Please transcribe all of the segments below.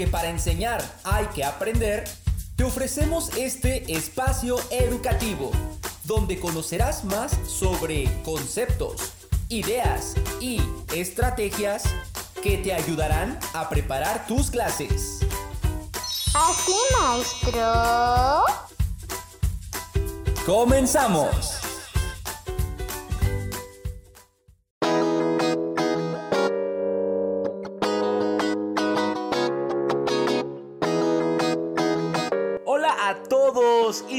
porque para enseñar hay que aprender, te ofrecemos este espacio educativo, donde conocerás más sobre conceptos, ideas y estrategias que te ayudarán a preparar tus clases. Así, maestro. ¡Comenzamos!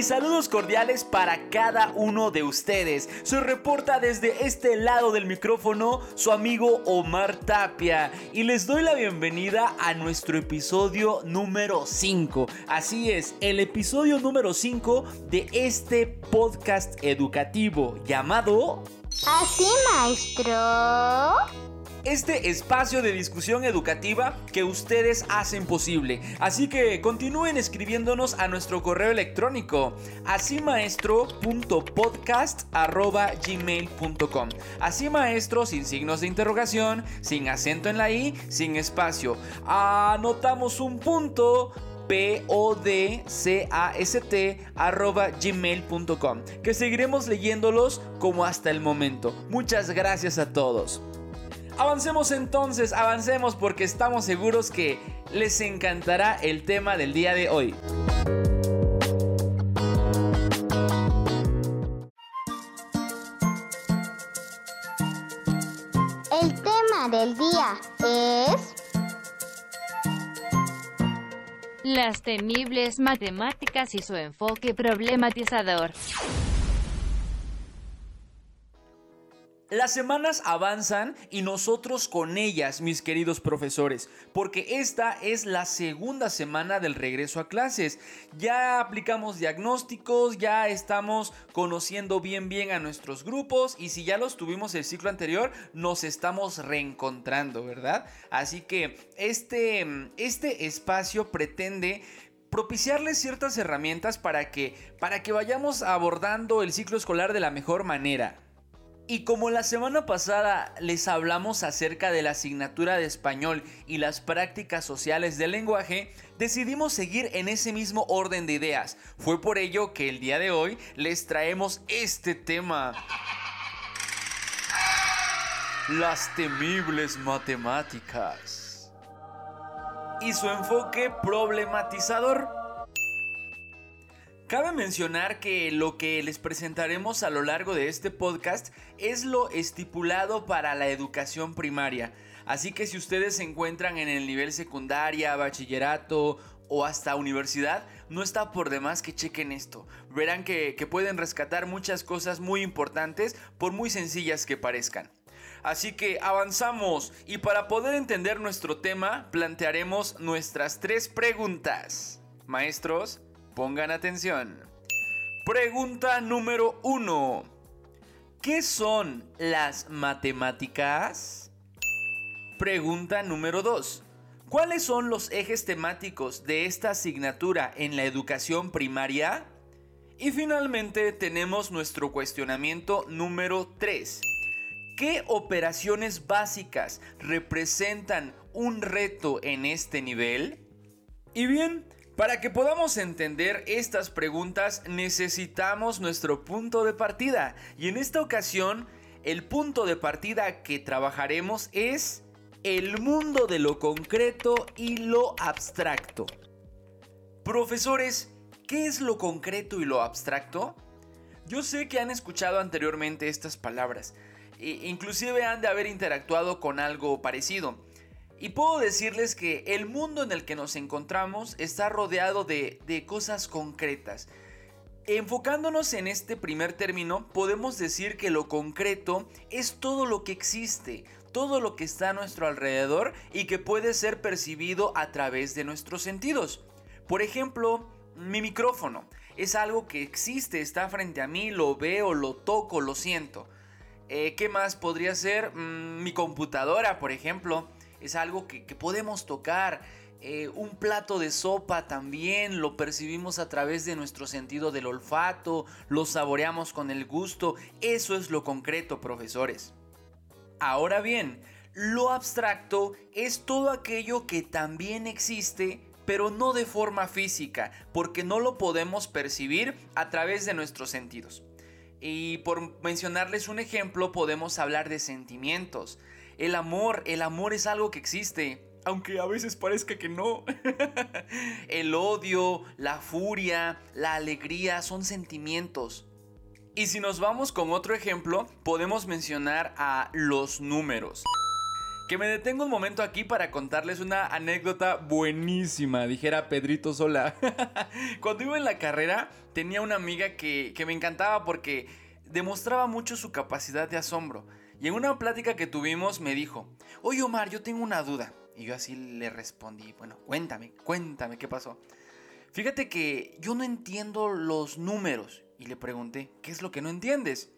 Saludos cordiales para cada uno de ustedes. Se reporta desde este lado del micrófono su amigo Omar Tapia y les doy la bienvenida a nuestro episodio número 5. Así es, el episodio número 5 de este podcast educativo llamado... Así, maestro este espacio de discusión educativa que ustedes hacen posible. Así que continúen escribiéndonos a nuestro correo electrónico asimaestro.podcast.gmail.com Así maestro sin signos de interrogación, sin acento en la i, sin espacio. Anotamos un punto podcast que seguiremos leyéndolos como hasta el momento. Muchas gracias a todos. Avancemos entonces, avancemos porque estamos seguros que les encantará el tema del día de hoy. El tema del día es... Las temibles matemáticas y su enfoque problematizador. Las semanas avanzan y nosotros con ellas, mis queridos profesores, porque esta es la segunda semana del regreso a clases. Ya aplicamos diagnósticos, ya estamos conociendo bien bien a nuestros grupos y si ya los tuvimos el ciclo anterior, nos estamos reencontrando, ¿verdad? Así que este, este espacio pretende propiciarles ciertas herramientas para que, para que vayamos abordando el ciclo escolar de la mejor manera. Y como la semana pasada les hablamos acerca de la asignatura de español y las prácticas sociales del lenguaje, decidimos seguir en ese mismo orden de ideas. Fue por ello que el día de hoy les traemos este tema. Las temibles matemáticas. Y su enfoque problematizador. Cabe mencionar que lo que les presentaremos a lo largo de este podcast es lo estipulado para la educación primaria. Así que si ustedes se encuentran en el nivel secundaria, bachillerato o hasta universidad, no está por demás que chequen esto. Verán que, que pueden rescatar muchas cosas muy importantes por muy sencillas que parezcan. Así que avanzamos y para poder entender nuestro tema plantearemos nuestras tres preguntas. Maestros, Pongan atención. Pregunta número 1. ¿Qué son las matemáticas? Pregunta número 2. ¿Cuáles son los ejes temáticos de esta asignatura en la educación primaria? Y finalmente tenemos nuestro cuestionamiento número 3. ¿Qué operaciones básicas representan un reto en este nivel? Y bien, para que podamos entender estas preguntas necesitamos nuestro punto de partida y en esta ocasión el punto de partida que trabajaremos es el mundo de lo concreto y lo abstracto. Profesores, ¿qué es lo concreto y lo abstracto? Yo sé que han escuchado anteriormente estas palabras, e inclusive han de haber interactuado con algo parecido. Y puedo decirles que el mundo en el que nos encontramos está rodeado de, cosas concretas. Enfocándonos en este primer término, podemos decir que lo concreto es todo lo que existe, todo lo que está a nuestro alrededor y que puede ser percibido a través de nuestros sentidos. Por ejemplo, mi micrófono es algo que existe, está frente a mí, lo veo, lo toco, lo siento. Eh, ¿Qué más podría ser? Mm, mi computadora, por ejemplo es algo que, podemos tocar. Eh, un plato de sopa también lo percibimos a través de nuestro sentido del olfato, lo saboreamos con el gusto. Eso es lo concreto, profesores. Ahora bien, Lo abstracto es todo aquello que también existe, pero no de forma física, porque no lo podemos percibir a través de nuestros sentidos. Y por mencionarles un ejemplo, podemos hablar de sentimientos. El amor, el amor es algo que existe, aunque a veces parezca que no. el odio, la furia, la alegría son sentimientos. Y si nos vamos con otro ejemplo, podemos mencionar a los números. Que me detengo un momento aquí para contarles una anécdota buenísima, dijera Pedrito Sola. Cuando iba en la carrera, tenía una amiga que, que me encantaba porque demostraba mucho su capacidad de asombro. Y en una plática que tuvimos me dijo, oye Omar, yo tengo una duda. Y yo así le respondí, bueno, cuéntame, cuéntame qué pasó. Fíjate que yo no entiendo los números. Y le pregunté, ¿qué es lo que no entiendes?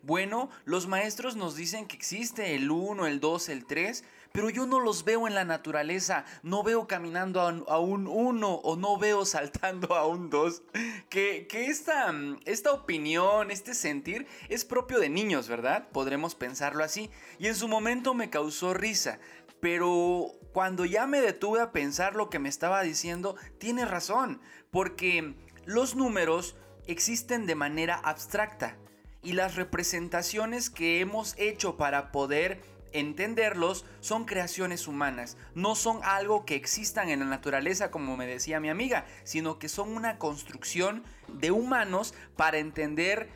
Bueno, los maestros nos dicen que existe el 1, el 2, el 3, pero yo no los veo en la naturaleza, no veo caminando a, un 1 o no veo saltando a un 2. Que, que esta, esta opinión, este sentir es propio de niños, ¿verdad? Podremos pensarlo así. Y en su momento me causó risa, pero cuando ya me detuve a pensar lo que me estaba diciendo, tiene razón, porque los números existen de manera abstracta y las representaciones que hemos hecho para poder entenderlos son creaciones humanas, no son algo que existan en la naturaleza como me decía mi amiga, sino que son una construcción de humanos para entender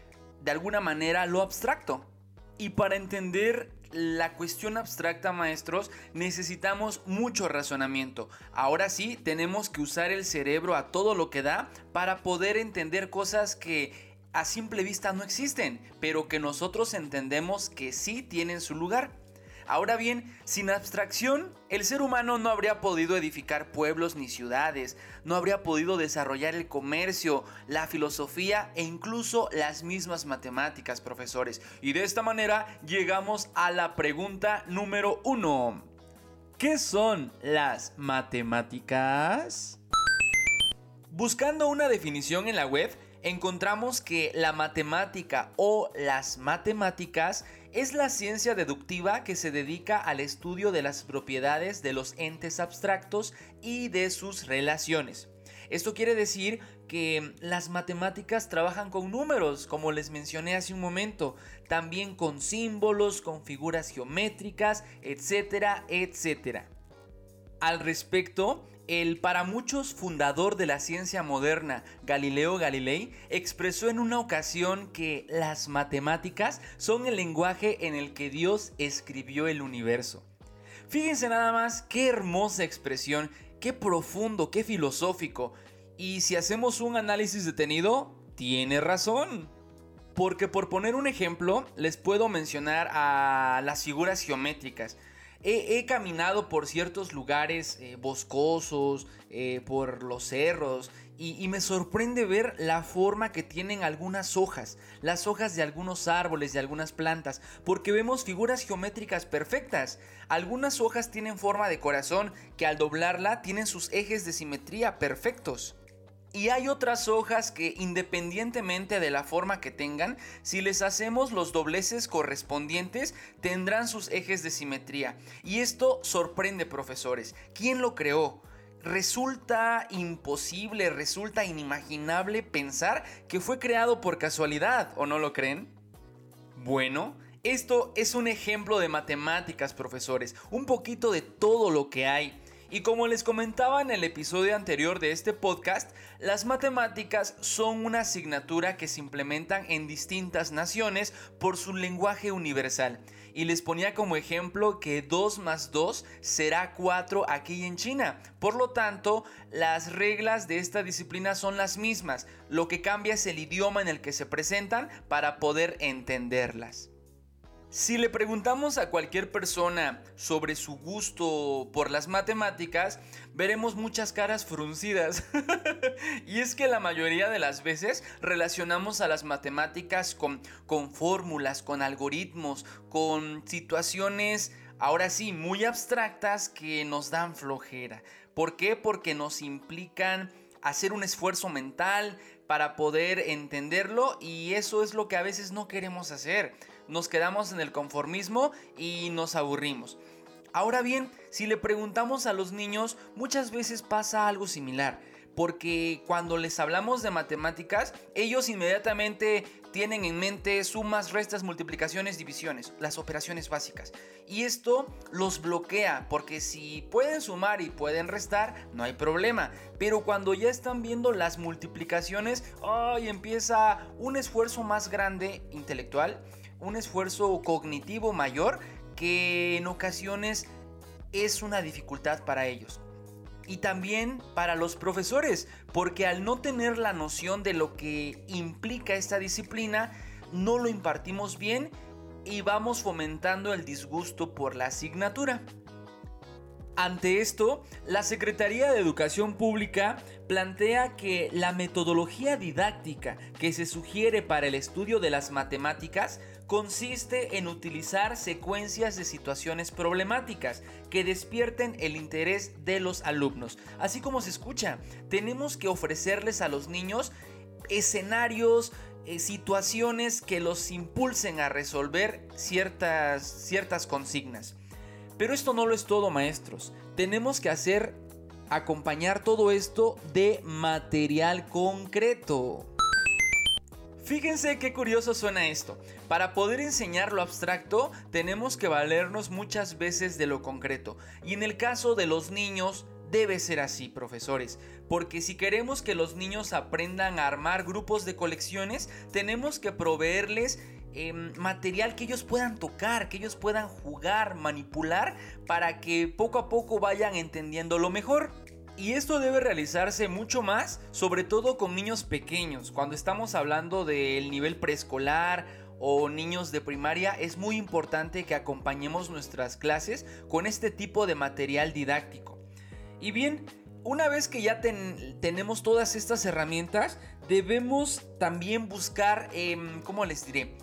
de alguna manera lo abstracto. Y para entender la cuestión abstracta, maestros, necesitamos mucho razonamiento. Ahora sí, tenemos que usar el cerebro a todo lo que da para poder entender cosas que a simple vista no existen, pero que nosotros entendemos que sí tienen su lugar. Ahora bien, sin abstracción, el ser humano no habría podido edificar pueblos ni ciudades, no habría podido desarrollar el comercio, la filosofía e incluso las mismas matemáticas, profesores. Y de esta manera llegamos a la pregunta número uno. ¿Qué son las matemáticas? Buscando una definición en la web, encontramos que la matemática o las matemáticas es la ciencia deductiva que se dedica al estudio de las propiedades de los entes abstractos y de sus relaciones. Esto quiere decir que las matemáticas trabajan con números, como les mencioné hace un momento, también con símbolos, con figuras geométricas, etcétera, etcétera. Al respecto, el para muchos fundador de la ciencia moderna, Galileo Galilei, expresó en una ocasión que las matemáticas son el lenguaje en el que Dios escribió el universo. Fíjense nada más qué hermosa expresión, qué profundo, qué filosófico. Y si hacemos un análisis detenido, tiene razón. Porque por poner un ejemplo, les puedo mencionar a las figuras geométricas he, caminado por ciertos lugares eh, boscosos, eh, por los cerros, y, y, me sorprende ver la forma que tienen algunas hojas, las hojas de algunos árboles, de algunas plantas, porque vemos figuras geométricas perfectas. Algunas hojas tienen forma de corazón que al doblarla tienen sus ejes de simetría perfectos. Y hay otras hojas que independientemente de la forma que tengan, si les hacemos los dobleces correspondientes, tendrán sus ejes de simetría. Y esto sorprende profesores. ¿Quién lo creó? Resulta imposible, resulta inimaginable pensar que fue creado por casualidad, ¿o no lo creen? Bueno, esto es un ejemplo de matemáticas, profesores, un poquito de todo lo que hay. Y como les comentaba en el episodio anterior de este podcast, las matemáticas son una asignatura que se implementan en distintas naciones por su lenguaje universal. Y les ponía como ejemplo que 2 más 2 será 4 aquí en China. Por lo tanto, las reglas de esta disciplina son las mismas. Lo que cambia es el idioma en el que se presentan para poder entenderlas. Si le preguntamos a cualquier persona sobre su gusto por las matemáticas, veremos muchas caras fruncidas. y es que la mayoría de las veces relacionamos a las matemáticas con, con fórmulas, con algoritmos, con situaciones, ahora sí, muy abstractas que nos dan flojera. ¿Por qué? Porque nos implican hacer un esfuerzo mental para poder entenderlo y eso es lo que a veces no queremos hacer nos quedamos en el conformismo y nos aburrimos. Ahora bien, si le preguntamos a los niños, muchas veces pasa algo similar porque cuando les hablamos de matemáticas, ellos inmediatamente tienen en mente sumas, restas, multiplicaciones, divisiones, las operaciones básicas. Y esto los bloquea, porque si pueden sumar y pueden restar, no hay problema. Pero cuando ya están viendo las multiplicaciones, ¡ay! empieza un esfuerzo más grande intelectual, un esfuerzo cognitivo mayor que en ocasiones es una dificultad para ellos y también para los profesores, porque al no tener la noción de lo que implica esta disciplina, no lo impartimos bien y vamos fomentando el disgusto por la asignatura. Ante esto, la Secretaría de Educación Pública plantea que la metodología didáctica que se sugiere para el estudio de las matemáticas consiste en utilizar secuencias de situaciones problemáticas que despierten el interés de los alumnos. Así como se escucha, tenemos que ofrecerles a los niños escenarios, eh, situaciones que los impulsen a resolver ciertas, ciertas consignas. Pero esto no lo es todo, maestros. Tenemos que hacer acompañar todo esto de material concreto. Fíjense qué curioso suena esto. Para poder enseñar lo abstracto tenemos que valernos muchas veces de lo concreto. Y en el caso de los niños debe ser así, profesores. Porque si queremos que los niños aprendan a armar grupos de colecciones, tenemos que proveerles em, material que ellos puedan tocar, que ellos puedan jugar, manipular, para que poco a poco vayan entendiendo lo mejor. Y esto debe realizarse mucho más, sobre todo con niños pequeños. Cuando estamos hablando del nivel preescolar o niños de primaria, es muy importante que acompañemos nuestras clases con este tipo de material didáctico. Y bien, una vez que ya tenemos todas estas herramientas, debemos también buscar, em, ¿cómo les diré?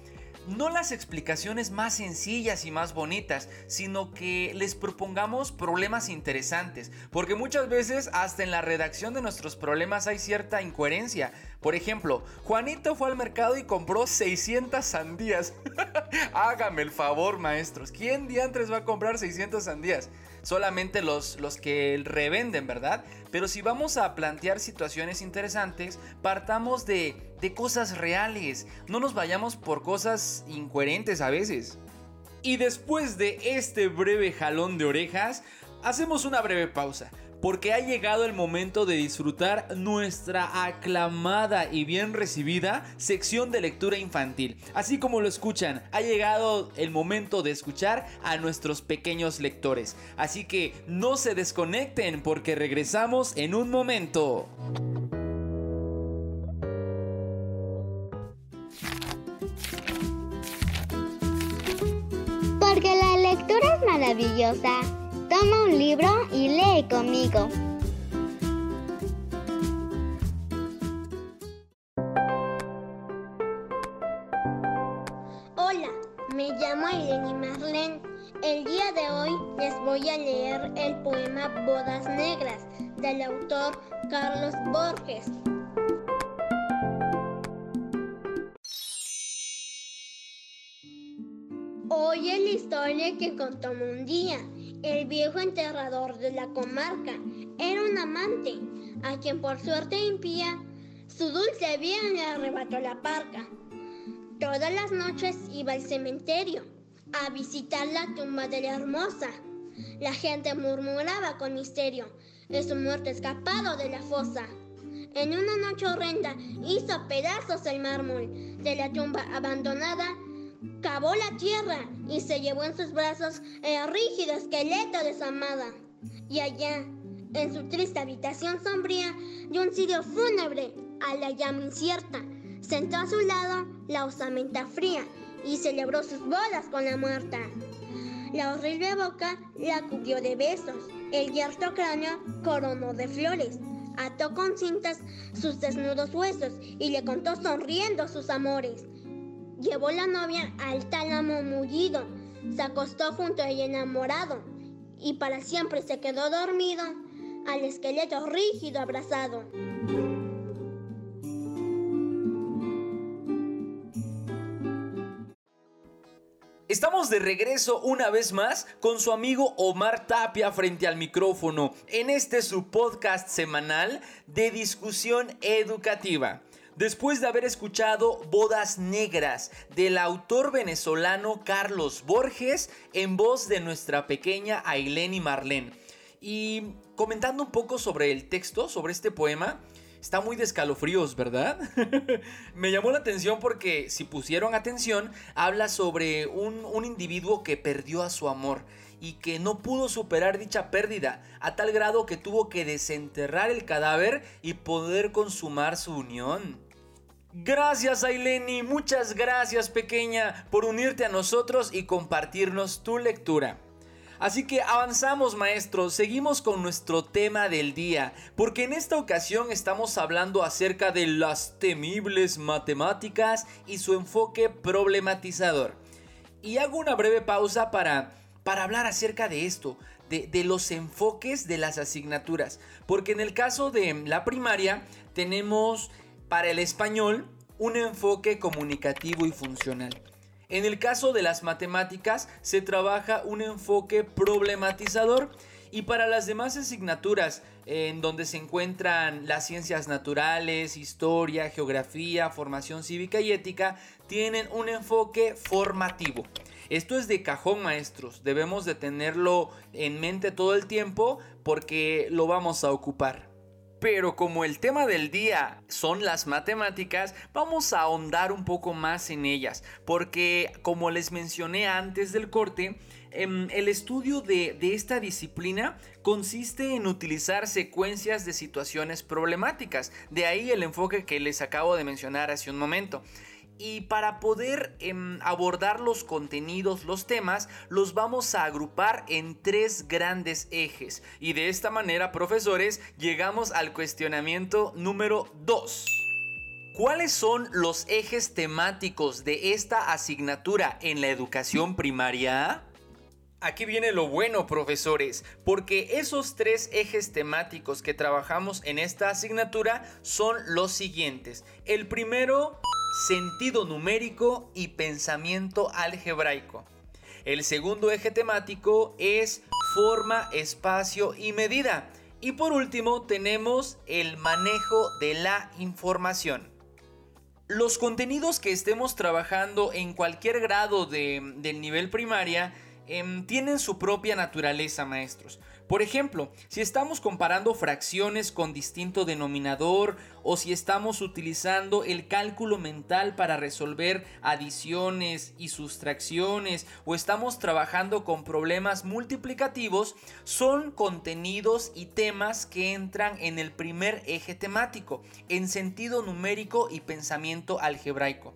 No las explicaciones más sencillas y más bonitas, sino que les propongamos problemas interesantes, porque muchas veces hasta en la redacción de nuestros problemas hay cierta incoherencia. Por ejemplo, Juanito fue al mercado y compró 600 sandías. Hágame el favor, maestros. ¿Quién diantres va a comprar 600 sandías? Solamente los, los que revenden, ¿verdad? Pero si vamos a plantear situaciones interesantes, partamos de, de cosas reales, no nos vayamos por cosas incoherentes a veces. Y después de este breve jalón de orejas, hacemos una breve pausa porque ha llegado el momento de disfrutar nuestra aclamada y bien recibida sección de lectura infantil. Así como lo escuchan, ha llegado el momento de escuchar a nuestros pequeños lectores. Así que no se desconecten porque regresamos en un momento. Porque la lectura es maravillosa. Toma un libro y lee conmigo. Hola, me llamo Irene Marlene. El día de hoy les voy a leer el poema Bodas Negras del autor Carlos Borges. Hoy es la historia que contó un día el viejo enterrador de la comarca era un amante, a quien por suerte impía, su dulce bien le arrebató la parca. Todas las noches iba al cementerio a visitar la tumba de la hermosa. La gente murmuraba con misterio de su muerto escapado de la fosa. En una noche horrenda hizo pedazos el mármol de la tumba abandonada cavó la tierra y se llevó en sus brazos el rígido esqueleto de su amada. Y allá, en su triste habitación sombría, y un cirio fúnebre a la llama incierta, sentó a su lado la osamenta fría y celebró sus bodas con la muerta. La horrible boca la cubrió de besos, el yerto cráneo coronó de flores, ató con cintas sus desnudos huesos y le contó sonriendo sus amores. Llevó la novia al tálamo mullido, se acostó junto a ella enamorado y para siempre se quedó dormido al esqueleto rígido abrazado. Estamos de regreso una vez más con su amigo Omar Tapia frente al micrófono en este su podcast semanal de discusión educativa. Después de haber escuchado Bodas Negras del autor venezolano Carlos Borges en voz de nuestra pequeña Aileni Marlene. Y comentando un poco sobre el texto, sobre este poema, está muy de escalofríos, ¿verdad? Me llamó la atención porque si pusieron atención, habla sobre un, un, individuo que perdió a su amor y que no pudo superar dicha pérdida, a tal grado que tuvo que desenterrar el cadáver y poder consumar su unión. Gracias Aileni, muchas gracias pequeña por unirte a nosotros y compartirnos tu lectura. Así que avanzamos maestros, seguimos con nuestro tema del día, porque en esta ocasión estamos hablando acerca de las temibles matemáticas y su enfoque problematizador. Y hago una breve pausa para, para hablar acerca de esto, de, de los enfoques de las asignaturas, porque en el caso de la primaria tenemos para el español un enfoque comunicativo y funcional. En el caso de las matemáticas se trabaja un enfoque problematizador y para las demás asignaturas en donde se encuentran las ciencias naturales, historia, geografía, formación cívica y ética, tienen un enfoque formativo. Esto es de cajón maestros, debemos de tenerlo en mente todo el tiempo porque lo vamos a ocupar. Pero como el tema del día son las matemáticas, vamos a ahondar un poco más en ellas, porque como les mencioné antes del corte, em, el estudio de, de, esta disciplina consiste en utilizar secuencias de situaciones problemáticas, de ahí el enfoque que les acabo de mencionar hace un momento. Y para poder eh, abordar los contenidos, los temas, los vamos a agrupar en tres grandes ejes. Y de esta manera, profesores, llegamos al cuestionamiento número 2. ¿Cuáles son los ejes temáticos de esta asignatura en la educación primaria? Aquí viene lo bueno, profesores, porque esos tres ejes temáticos que trabajamos en esta asignatura son los siguientes. El primero sentido numérico y pensamiento algebraico. El segundo eje temático es forma, espacio y medida. Y por último tenemos el manejo de la información. Los contenidos que estemos trabajando en cualquier grado de, del nivel primaria em, tienen su propia naturaleza, maestros. Por ejemplo, si estamos comparando fracciones con distinto denominador o si estamos utilizando el cálculo mental para resolver adiciones y sustracciones o estamos trabajando con problemas multiplicativos, son contenidos y temas que entran en el primer eje temático, en sentido numérico y pensamiento algebraico.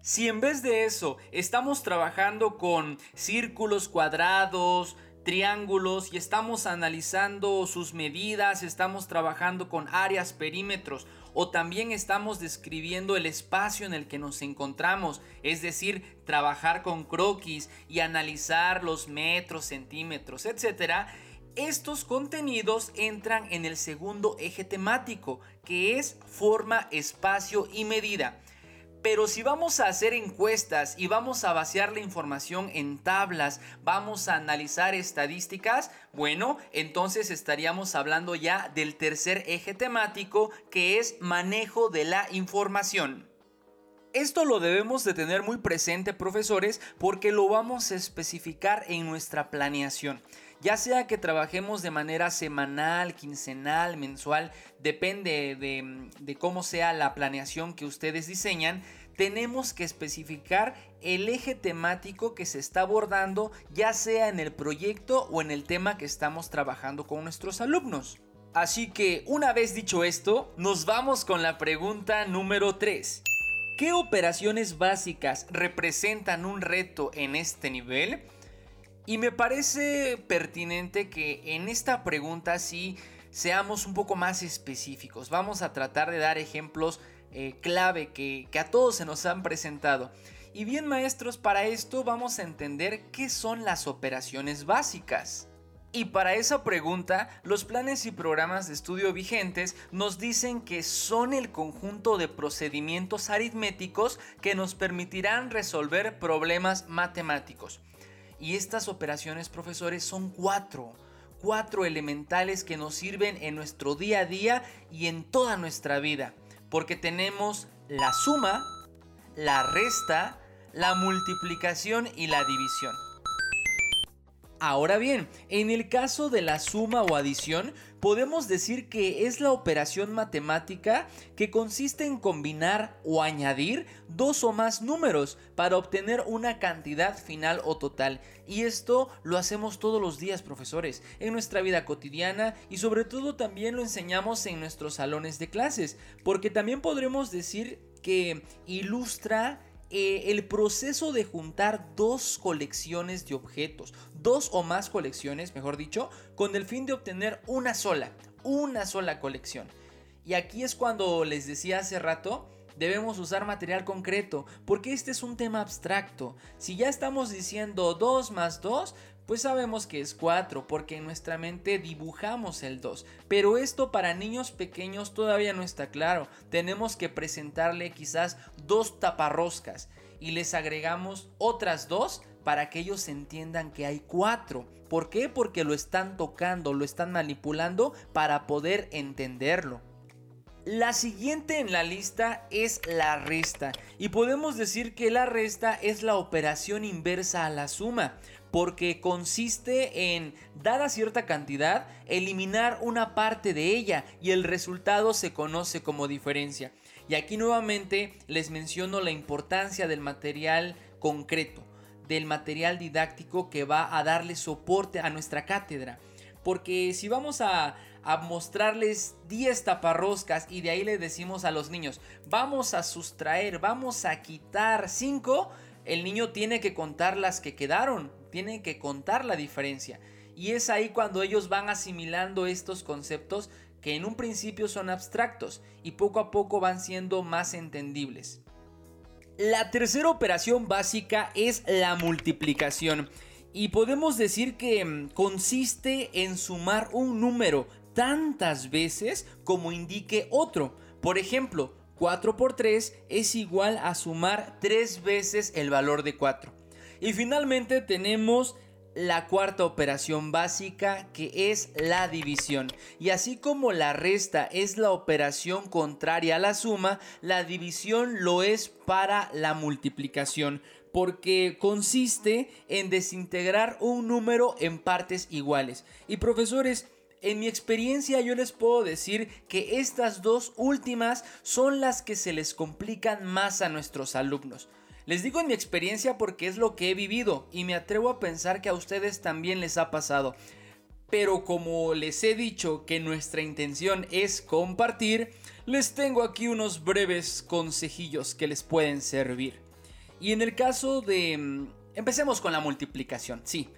Si en vez de eso estamos trabajando con círculos cuadrados, triángulos y estamos analizando sus medidas, estamos trabajando con áreas, perímetros o también estamos describiendo el espacio en el que nos encontramos, es decir, trabajar con croquis y analizar los metros, centímetros, etc. Estos contenidos entran en el segundo eje temático, que es forma, espacio y medida. Pero si vamos a hacer encuestas y vamos a vaciar la información en tablas, vamos a analizar estadísticas, bueno, entonces estaríamos hablando ya del tercer eje temático que es manejo de la información. Esto lo debemos de tener muy presente, profesores, porque lo vamos a especificar en nuestra planeación ya sea que trabajemos de manera semanal, quincenal, mensual, depende de, cómo sea la planeación que ustedes diseñan, tenemos que especificar el eje temático que se está abordando, ya sea en el proyecto o en el tema que estamos trabajando con nuestros alumnos. Así que una vez dicho esto, nos vamos con la pregunta número 3. ¿Qué operaciones básicas representan un reto en este nivel? Y me parece pertinente que en esta pregunta sí seamos un poco más específicos. Vamos a tratar de dar ejemplos eh, clave que, que a todos se nos han presentado. Y bien maestros, para esto vamos a entender qué son las operaciones básicas. Y para esa pregunta, los planes y programas de estudio vigentes nos dicen que son el conjunto de procedimientos aritméticos que nos permitirán resolver problemas matemáticos. Y estas operaciones, profesores, son cuatro. Cuatro elementales que nos sirven en nuestro día a día y en toda nuestra vida. Porque tenemos la suma, la resta, la multiplicación y la división. Ahora bien, en el caso de la suma o adición, podemos decir que es la operación matemática que consiste en combinar o añadir dos o más números para obtener una cantidad final o total. Y esto lo hacemos todos los días, profesores, en nuestra vida cotidiana y sobre todo también lo enseñamos en nuestros salones de clases, porque también podremos decir que ilustra eh, el proceso de juntar dos colecciones de objetos, dos o más colecciones, mejor dicho, con el fin de obtener una sola, una sola colección. Y aquí es cuando les decía hace rato, debemos usar material concreto, porque este es un tema abstracto. Si ya estamos diciendo 2 más 2, pues sabemos que es 4 porque en nuestra mente dibujamos el 2. Pero esto para niños pequeños todavía no está claro. Tenemos que presentarle quizás dos taparroscas y les agregamos otras dos para que ellos entiendan que hay 4. ¿Por qué? Porque lo están tocando, lo están manipulando para poder entenderlo. La siguiente en la lista es la resta y podemos decir que la resta es la operación inversa a la suma porque consiste en, dada cierta cantidad, eliminar una parte de ella y el resultado se conoce como diferencia. Y aquí nuevamente les menciono la importancia del material concreto, del material didáctico que va a darle soporte a nuestra cátedra. Porque si vamos a, mostrarles 10 taparroscas y de ahí le decimos a los niños, vamos a sustraer, vamos a quitar 5, el niño tiene que contar las que quedaron, tienen que contar la diferencia. Y es ahí cuando ellos van asimilando estos conceptos que en un principio son abstractos y poco a poco van siendo más entendibles. La tercera operación básica es la multiplicación y podemos decir que mm, consiste en sumar un número tantas veces como indique otro. Por ejemplo, 4 por 3 es igual a sumar 3 veces el valor de 4. Y finalmente tenemos la cuarta operación básica que es la división. Y así como la resta es la operación contraria a la suma, la división lo es para la multiplicación porque consiste en desintegrar un número en partes iguales. Y profesores, en mi experiencia yo les puedo decir que estas dos últimas son las que se les complican más a nuestros alumnos. Les digo en mi experiencia porque es lo que he vivido y me atrevo a pensar que a ustedes también les ha pasado. Pero como les he dicho que nuestra intención es compartir, les tengo aquí unos breves consejillos que les pueden servir. Y en el caso de... Mm, empecemos con la multiplicación, sí.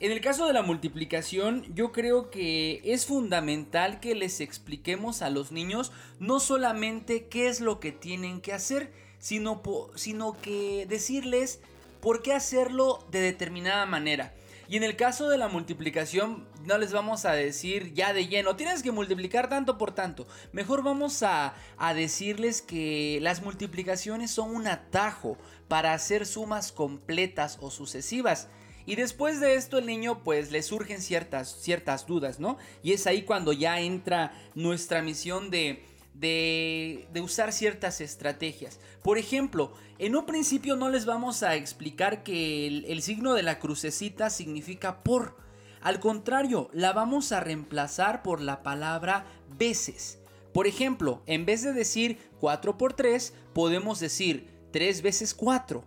En el caso de la multiplicación, yo creo que es fundamental que les expliquemos a los niños no solamente qué es lo que tienen que hacer, sino, sino que decirles por qué hacerlo de determinada manera. Y en el caso de la multiplicación, no les vamos a decir ya de lleno, tienes que multiplicar tanto por tanto. Mejor vamos a, a, decirles que las multiplicaciones son un atajo para hacer sumas completas o sucesivas. Y después de esto el niño pues le surgen ciertas, ciertas dudas, ¿no? Y es ahí cuando ya entra nuestra misión de de, usar ciertas estrategias. Por ejemplo, en un principio no les vamos a explicar que el, el signo de la crucecita significa por. Al contrario, la vamos a reemplazar por la palabra veces. Por ejemplo, en vez de decir 4 por 3, podemos decir 3 veces 4.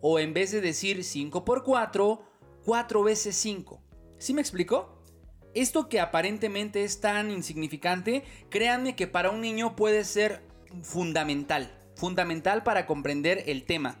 O en vez de decir 5 por 4, 4 veces 5. ¿Sí me explicó? Esto que aparentemente es tan insignificante, créanme que para un niño puede ser fundamental, fundamental para comprender el tema.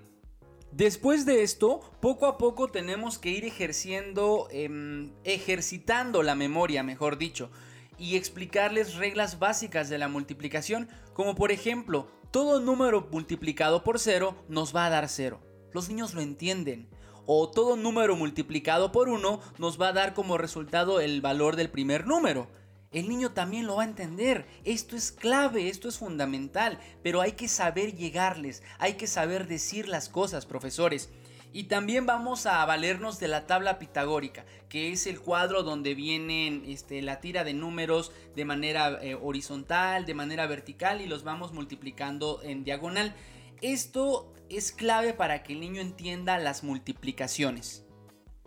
Después de esto, poco a poco tenemos que ir ejerciendo, em, ejercitando la memoria, mejor dicho, y explicarles reglas básicas de la multiplicación, como por ejemplo, todo número multiplicado por cero nos va a dar cero. Los niños lo entienden o todo número multiplicado por 1 nos va a dar como resultado el valor del primer número. El niño también lo va a entender. Esto es clave, esto es fundamental, pero hay que saber llegarles, hay que saber decir las cosas, profesores. Y también vamos a valernos de la tabla pitagórica, que es el cuadro donde vienen este, la tira de números de manera eh, horizontal, de manera vertical y los vamos multiplicando en diagonal. Esto es clave para que el niño entienda las multiplicaciones.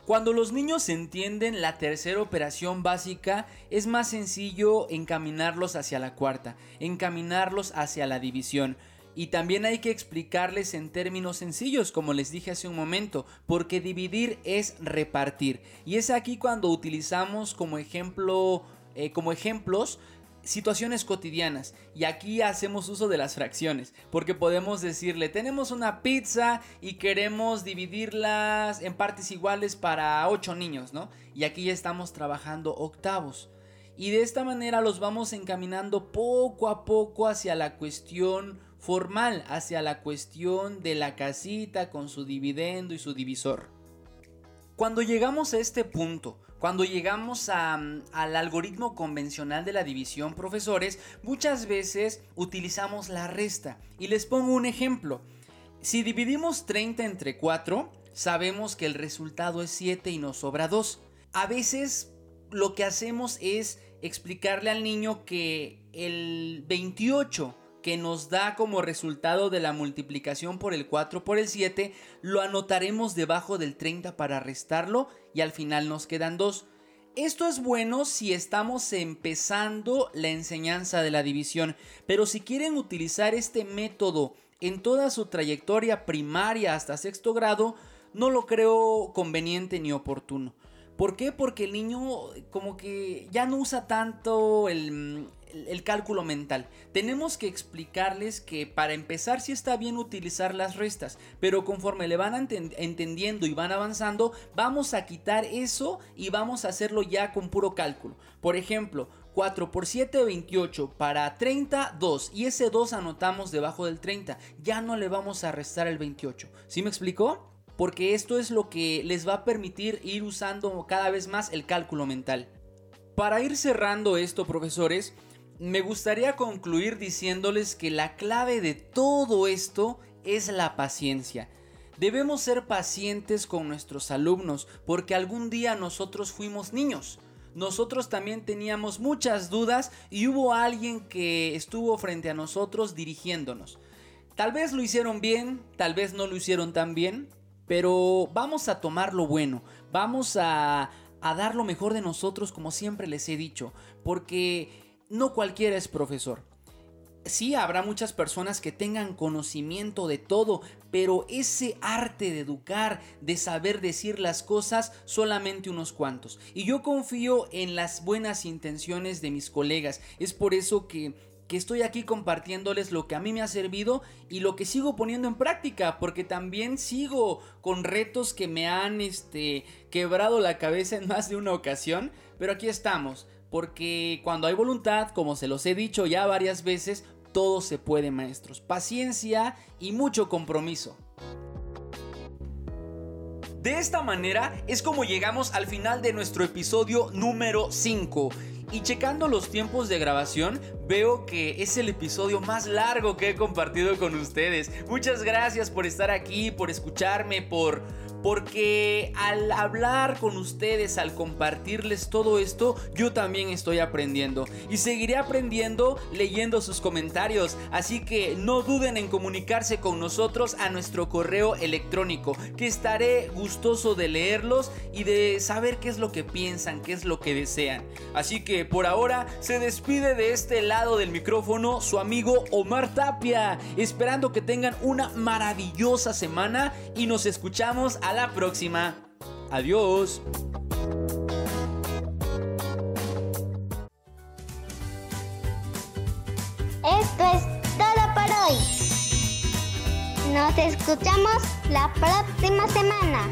Cuando los niños entienden la tercera operación básica, es más sencillo encaminarlos hacia la cuarta, encaminarlos hacia la división. Y también hay que explicarles en términos sencillos, como les dije hace un momento, porque dividir es repartir. Y es aquí cuando utilizamos como ejemplo, eh, como ejemplos, situaciones cotidianas. Y aquí hacemos uso de las fracciones, porque podemos decirle, tenemos una pizza y queremos dividirlas en partes iguales para 8 niños, ¿no? Y aquí ya estamos trabajando octavos. Y de esta manera los vamos encaminando poco a poco hacia la cuestión formal hacia la cuestión de la casita con su dividendo y su divisor. Cuando llegamos a este punto, cuando llegamos al algoritmo convencional de la división, profesores, muchas veces utilizamos la resta. Y les pongo un ejemplo. Si dividimos 30 entre 4, sabemos que el resultado es 7 y nos sobra 2. A veces lo que hacemos es explicarle al niño que el 28 que nos da como resultado de la multiplicación por el 4 por el 7, lo anotaremos debajo del 30 para restarlo y al final nos quedan 2. Esto es bueno si estamos empezando la enseñanza de la división, pero si quieren utilizar este método en toda su trayectoria primaria hasta sexto grado, no lo creo conveniente ni oportuno. ¿Por qué? Porque el niño como que ya no usa tanto el, el cálculo mental. Tenemos que explicarles que para empezar sí está bien utilizar las restas, pero conforme le van entendiendo y van avanzando, vamos a quitar eso y vamos a hacerlo ya con puro cálculo. Por ejemplo, 4 por 7, 28. Para 30, 2. Y ese 2 anotamos debajo del 30. Ya no le vamos a restar el 28. ¿Sí me explicó? Porque esto es lo que les va a permitir ir usando cada vez más el cálculo mental. Para ir cerrando esto, profesores, me gustaría concluir diciéndoles que la clave de todo esto es la paciencia. Debemos ser pacientes con nuestros alumnos porque algún día nosotros fuimos niños. Nosotros también teníamos muchas dudas y hubo alguien que estuvo frente a nosotros dirigiéndonos. Tal vez lo hicieron bien, tal vez no lo hicieron tan bien, pero vamos a tomar lo bueno, vamos a, dar lo mejor de nosotros como siempre les he dicho, porque no cualquiera es profesor. Sí, habrá muchas personas que tengan conocimiento de todo, pero ese arte de educar, de saber decir las cosas, solamente unos cuantos. Y yo confío en las buenas intenciones de mis colegas. Es por eso que, que estoy aquí compartiéndoles lo que a mí me ha servido y lo que sigo poniendo en práctica, porque también sigo con retos que me han este, quebrado la cabeza en más de una ocasión, pero aquí estamos porque cuando hay voluntad, como se los he dicho ya varias veces, todo se puede, maestros. Paciencia y mucho compromiso. De esta manera es como llegamos al final de nuestro episodio número 5. Y checando los tiempos de grabación, veo que es el episodio más largo que he compartido con ustedes. Muchas gracias por estar aquí, por escucharme, por porque al hablar con ustedes, al compartirles todo esto, yo también estoy aprendiendo y seguiré aprendiendo leyendo sus comentarios, así que no duden en comunicarse con nosotros a nuestro correo electrónico, que estaré gustoso de leerlos y de saber qué es lo que piensan, qué es lo que desean. Así que por ahora se despide de este lado del micrófono su amigo Omar Tapia, esperando que tengan una maravillosa semana y nos escuchamos a la próxima. Adiós. Esto es todo por hoy. Nos escuchamos la próxima semana.